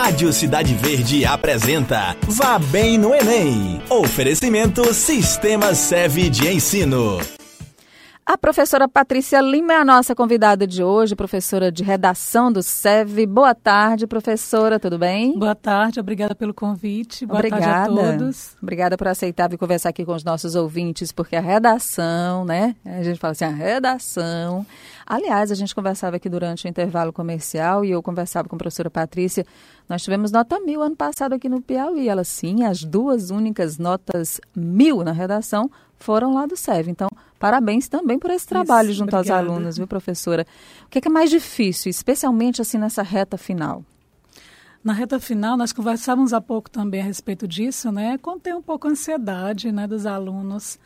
Rádio Cidade Verde apresenta Vá Bem no Enem. Oferecimento Sistema Seve de Ensino. A professora Patrícia Lima é a nossa convidada de hoje, professora de redação do SEV. Boa tarde, professora, tudo bem? Boa tarde, obrigada pelo convite. Boa obrigada. tarde a todos. Obrigada por aceitar vir conversar aqui com os nossos ouvintes, porque a redação, né? A gente fala assim, a redação. Aliás, a gente conversava aqui durante o intervalo comercial e eu conversava com a professora Patrícia. Nós tivemos nota mil ano passado aqui no Piauí. Ela, sim, as duas únicas notas mil na redação foram lá do SEV. Então, parabéns também por esse trabalho Isso, junto obrigada. aos alunos, viu, professora? O que é, que é mais difícil, especialmente assim nessa reta final? Na reta final, nós conversávamos há pouco também a respeito disso, né? Contém um pouco a ansiedade né, dos alunos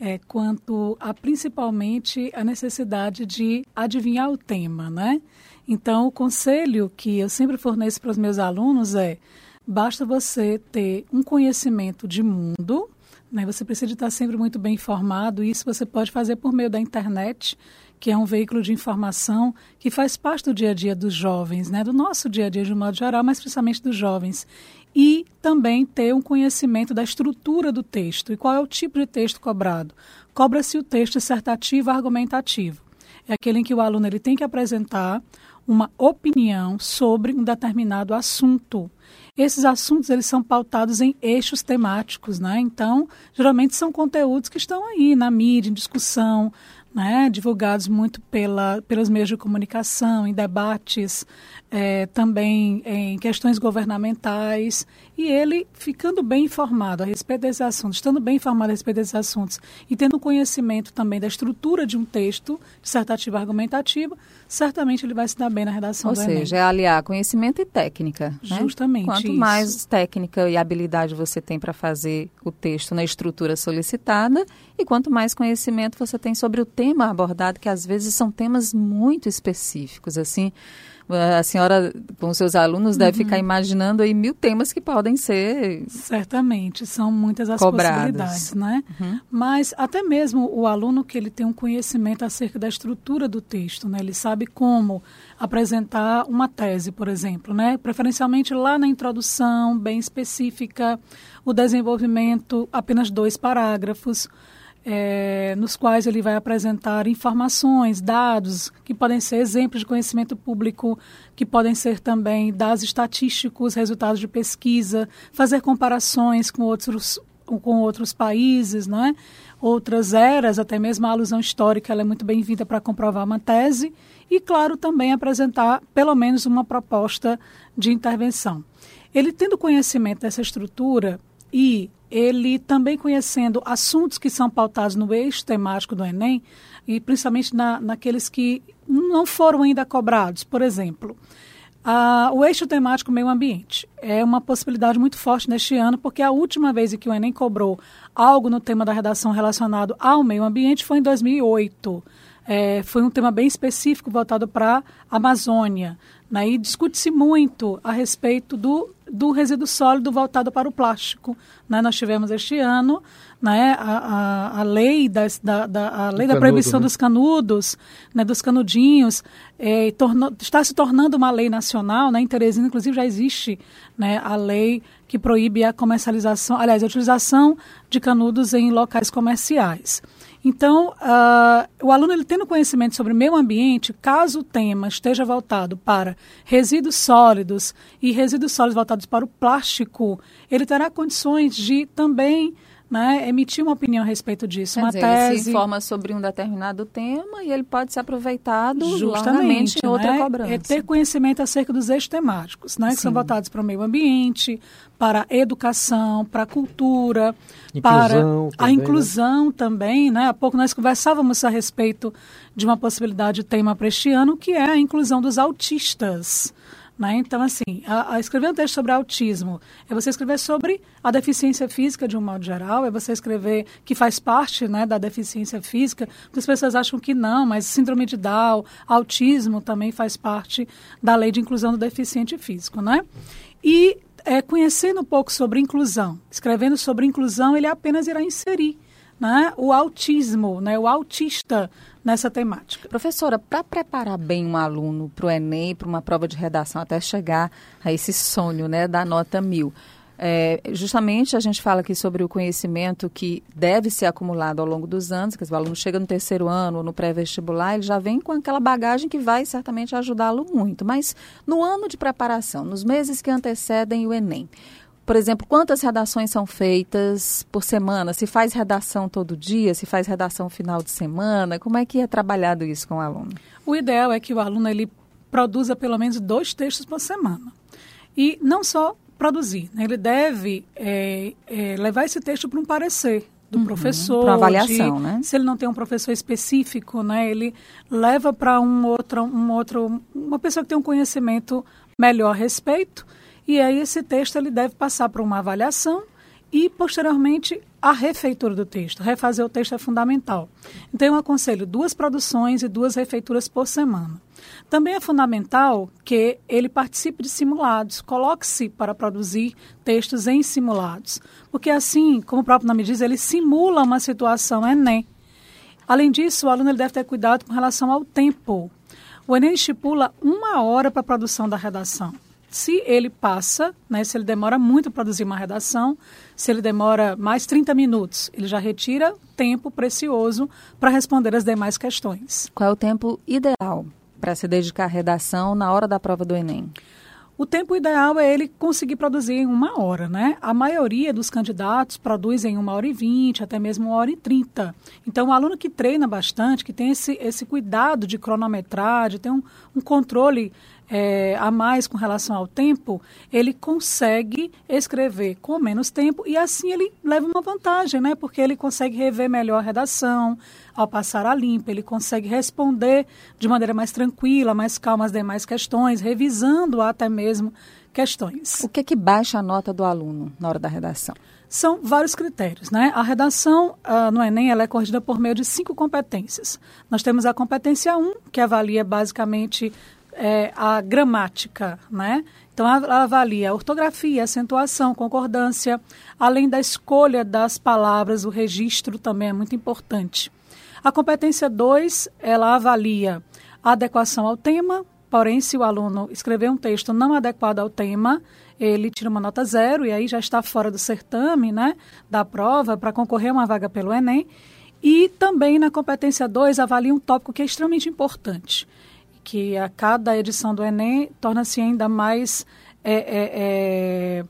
é, quanto a principalmente a necessidade de adivinhar o tema, né? Então, o conselho que eu sempre forneço para os meus alunos é: basta você ter um conhecimento de mundo, né? Você precisa estar sempre muito bem informado. Isso você pode fazer por meio da internet, que é um veículo de informação que faz parte do dia a dia dos jovens, né? do nosso dia a dia de um modo geral, mas principalmente dos jovens. E também ter um conhecimento da estrutura do texto. E qual é o tipo de texto cobrado? Cobra-se o texto dissertativo argumentativo. É aquele em que o aluno ele tem que apresentar uma opinião sobre um determinado assunto. Esses assuntos eles são pautados em eixos temáticos, né? Então, geralmente são conteúdos que estão aí na mídia, em discussão, né, divulgados muito pela, pelos meios de comunicação, em debates, é, também em questões governamentais, e ele ficando bem informado a respeito desses assuntos, estando bem informado a respeito desses assuntos e tendo conhecimento também da estrutura de um texto dissertativo argumentativo, certamente ele vai se dar bem na redação Ou do seja, é aliar conhecimento e técnica. Né? Justamente. Quanto isso. mais técnica e habilidade você tem para fazer o texto na estrutura solicitada, e quanto mais conhecimento você tem sobre o tema abordado, que às vezes são temas muito específicos, assim a senhora, com seus alunos, deve uhum. ficar imaginando aí mil temas que podem ser. Certamente, são muitas as cobrados. possibilidades, né? Uhum. Mas até mesmo o aluno que ele tem um conhecimento acerca da estrutura do texto, né? Ele sabe como apresentar uma tese, por exemplo, né? Preferencialmente lá na introdução, bem específica, o desenvolvimento, apenas dois parágrafos é, nos quais ele vai apresentar informações, dados, que podem ser exemplos de conhecimento público, que podem ser também dados estatísticos, resultados de pesquisa, fazer comparações com outros, com outros países, não é? outras eras, até mesmo a alusão histórica ela é muito bem-vinda para comprovar uma tese, e, claro, também apresentar pelo menos uma proposta de intervenção. Ele tendo conhecimento dessa estrutura e ele também conhecendo assuntos que são pautados no eixo temático do Enem, e principalmente na, naqueles que não foram ainda cobrados. Por exemplo, a, o eixo temático meio ambiente é uma possibilidade muito forte neste ano, porque a última vez que o Enem cobrou algo no tema da redação relacionado ao meio ambiente foi em 2008. É, foi um tema bem específico voltado para a Amazônia. Né? E discute-se muito a respeito do do resíduo sólido voltado para o plástico. Né? Nós tivemos este ano né, a, a, a lei, das, da, da, a lei da proibição né? dos canudos, né, dos canudinhos, é, tornou, está se tornando uma lei nacional. Né? Em Teresina, inclusive, já existe né, a lei que proíbe a comercialização, aliás, a utilização de canudos em locais comerciais. Então, uh, o aluno ele tendo conhecimento sobre meio ambiente, caso o tema esteja voltado para resíduos sólidos e resíduos sólidos voltados para o plástico, ele terá condições de também né, emitir uma opinião a respeito disso, Quer uma dizer, tese. Ele se informa sobre um determinado tema e ele pode ser aproveitado justamente em outra né, cobrança. É ter conhecimento acerca dos eixos temáticos, né, que são voltados para o meio ambiente, para a educação, para a cultura, inclusão para também, a né? inclusão né? também. Né? Há pouco nós conversávamos a respeito de uma possibilidade de tema para este ano, que é a inclusão dos autistas. Né? Então, assim, a, a escrever um texto sobre autismo é você escrever sobre a deficiência física de um modo geral, é você escrever que faz parte né, da deficiência física. Muitas pessoas acham que não, mas síndrome de Down, autismo também faz parte da lei de inclusão do deficiente físico. Né? E é, conhecendo um pouco sobre inclusão, escrevendo sobre inclusão, ele apenas irá inserir né, o autismo, né, o autista nessa temática. Professora, para preparar bem um aluno para o Enem, para uma prova de redação, até chegar a esse sonho né, da nota mil, é, justamente a gente fala aqui sobre o conhecimento que deve ser acumulado ao longo dos anos, que o aluno chega no terceiro ano no pré-vestibular, ele já vem com aquela bagagem que vai certamente ajudá-lo muito. Mas no ano de preparação, nos meses que antecedem o Enem, por exemplo, quantas redações são feitas por semana? Se faz redação todo dia? Se faz redação final de semana? Como é que é trabalhado isso com o aluno? O ideal é que o aluno ele produza pelo menos dois textos por semana. E não só produzir, né? ele deve é, é, levar esse texto para um parecer do uhum, professor. Para avaliação, de, né? Se ele não tem um professor específico, né, ele leva para um outro, um outro, uma pessoa que tem um conhecimento melhor a respeito e aí esse texto ele deve passar por uma avaliação e posteriormente a refeitura do texto. Refazer o texto é fundamental. Então eu aconselho duas produções e duas refeituras por semana. Também é fundamental que ele participe de simulados, coloque-se para produzir textos em simulados, porque assim, como o próprio nome diz, ele simula uma situação Enem. Além disso, o aluno ele deve ter cuidado com relação ao tempo. O Enem estipula uma hora para a produção da redação se ele passa, né, se ele demora muito para produzir uma redação, se ele demora mais 30 minutos, ele já retira tempo precioso para responder as demais questões. Qual é o tempo ideal para se dedicar à redação na hora da prova do Enem? O tempo ideal é ele conseguir produzir em uma hora, né? A maioria dos candidatos produz em uma hora e vinte, até mesmo uma hora e trinta. Então, o aluno que treina bastante, que tem esse, esse cuidado de cronometrar, de ter um, um controle é, a mais com relação ao tempo, ele consegue escrever com menos tempo e assim ele leva uma vantagem, né? Porque ele consegue rever melhor a redação, ao passar a limpa, ele consegue responder de maneira mais tranquila, mais calma as demais questões, revisando até mesmo questões. O que que baixa a nota do aluno na hora da redação? São vários critérios, né? A redação uh, no Enem ela é corrigida por meio de cinco competências. Nós temos a competência 1, que avalia basicamente é, a gramática, né? Então, ela avalia a ortografia, acentuação, concordância, além da escolha das palavras, o registro também é muito importante. A competência 2, ela avalia a adequação ao tema, porém, se o aluno escrever um texto não adequado ao tema, ele tira uma nota zero e aí já está fora do certame, né, da prova, para concorrer a uma vaga pelo Enem. E também na competência 2 avalia um tópico que é extremamente importante, que a cada edição do Enem torna-se ainda mais, é, é, é,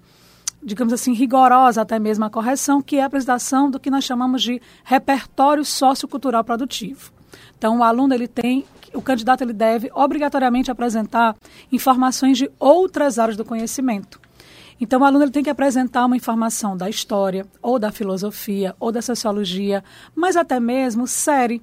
digamos assim, rigorosa até mesmo a correção, que é a apresentação do que nós chamamos de repertório sociocultural produtivo. Então, o aluno ele tem, o candidato ele deve obrigatoriamente apresentar informações de outras áreas do conhecimento. Então, o aluno ele tem que apresentar uma informação da história, ou da filosofia, ou da sociologia, mas até mesmo série.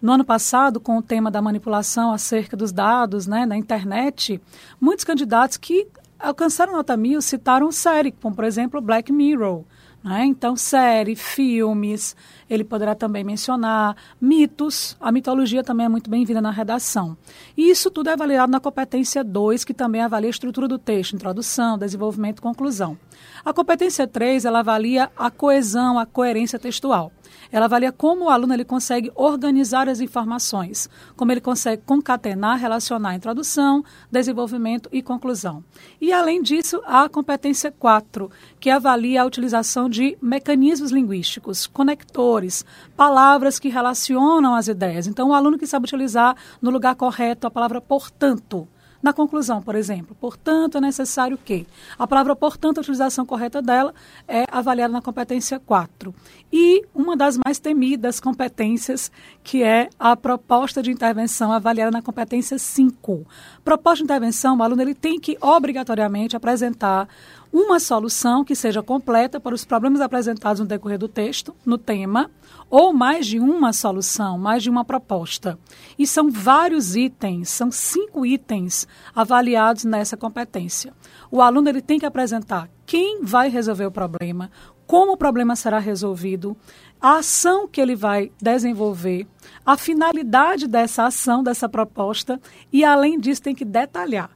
No ano passado, com o tema da manipulação acerca dos dados né, na internet, muitos candidatos que alcançaram nota mil citaram série, como por exemplo Black Mirror. Né? Então, série, filmes, ele poderá também mencionar mitos, a mitologia também é muito bem-vinda na redação. E isso tudo é avaliado na competência 2, que também avalia a estrutura do texto, introdução, desenvolvimento conclusão. A competência 3, ela avalia a coesão, a coerência textual. Ela avalia como o aluno ele consegue organizar as informações, como ele consegue concatenar, relacionar introdução, desenvolvimento e conclusão. E, além disso, a competência 4, que avalia a utilização de mecanismos linguísticos, conectores, palavras que relacionam as ideias. Então, o aluno que sabe utilizar no lugar correto a palavra portanto na conclusão, por exemplo, portanto, é necessário que. A palavra portanto, a utilização correta dela é avaliada na competência 4. E uma das mais temidas competências, que é a proposta de intervenção avaliada na competência 5. Proposta de intervenção, o aluno ele tem que obrigatoriamente apresentar uma solução que seja completa para os problemas apresentados no decorrer do texto, no tema, ou mais de uma solução, mais de uma proposta. E são vários itens, são cinco itens avaliados nessa competência. O aluno ele tem que apresentar quem vai resolver o problema, como o problema será resolvido, a ação que ele vai desenvolver, a finalidade dessa ação, dessa proposta, e além disso tem que detalhar.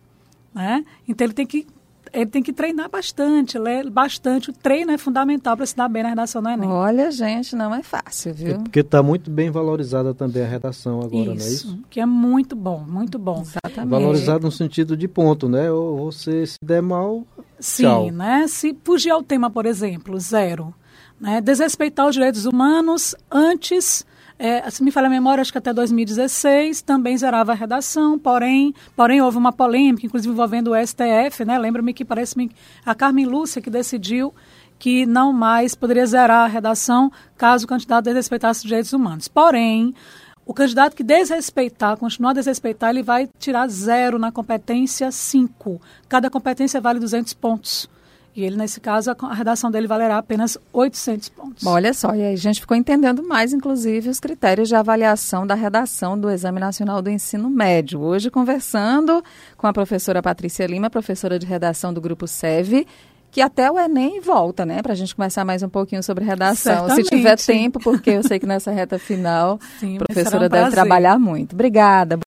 Né? Então ele tem que ele tem que treinar bastante, ler bastante. O treino é fundamental para se dar bem na redação do Enem. Olha, gente, não é fácil, viu? É porque está muito bem valorizada também a redação agora, isso, não é isso? que é muito bom, muito bom. Exatamente. Valorizado no sentido de ponto, né? Ou você se der mal, Sim, tchau. né? Se fugir ao tema, por exemplo, zero. Né? Desrespeitar os direitos humanos antes é, se me falha a memória, acho que até 2016 também zerava a redação, porém, porém houve uma polêmica, inclusive envolvendo o STF, né? Lembro-me que parece-me a Carmen Lúcia que decidiu que não mais poderia zerar a redação caso o candidato desrespeitasse os direitos humanos. Porém, o candidato que desrespeitar, continuar a desrespeitar, ele vai tirar zero na competência 5. Cada competência vale 200 pontos. E ele, nesse caso, a redação dele valerá apenas 800 pontos. Bom, olha só, e aí a gente ficou entendendo mais, inclusive, os critérios de avaliação da redação do Exame Nacional do Ensino Médio. Hoje, conversando com a professora Patrícia Lima, professora de redação do Grupo SEV, que até o Enem volta, né? Para a gente conversar mais um pouquinho sobre redação. Certamente. Se tiver tempo, porque eu sei que nessa reta final Sim, a professora um deve trabalhar muito. Obrigada.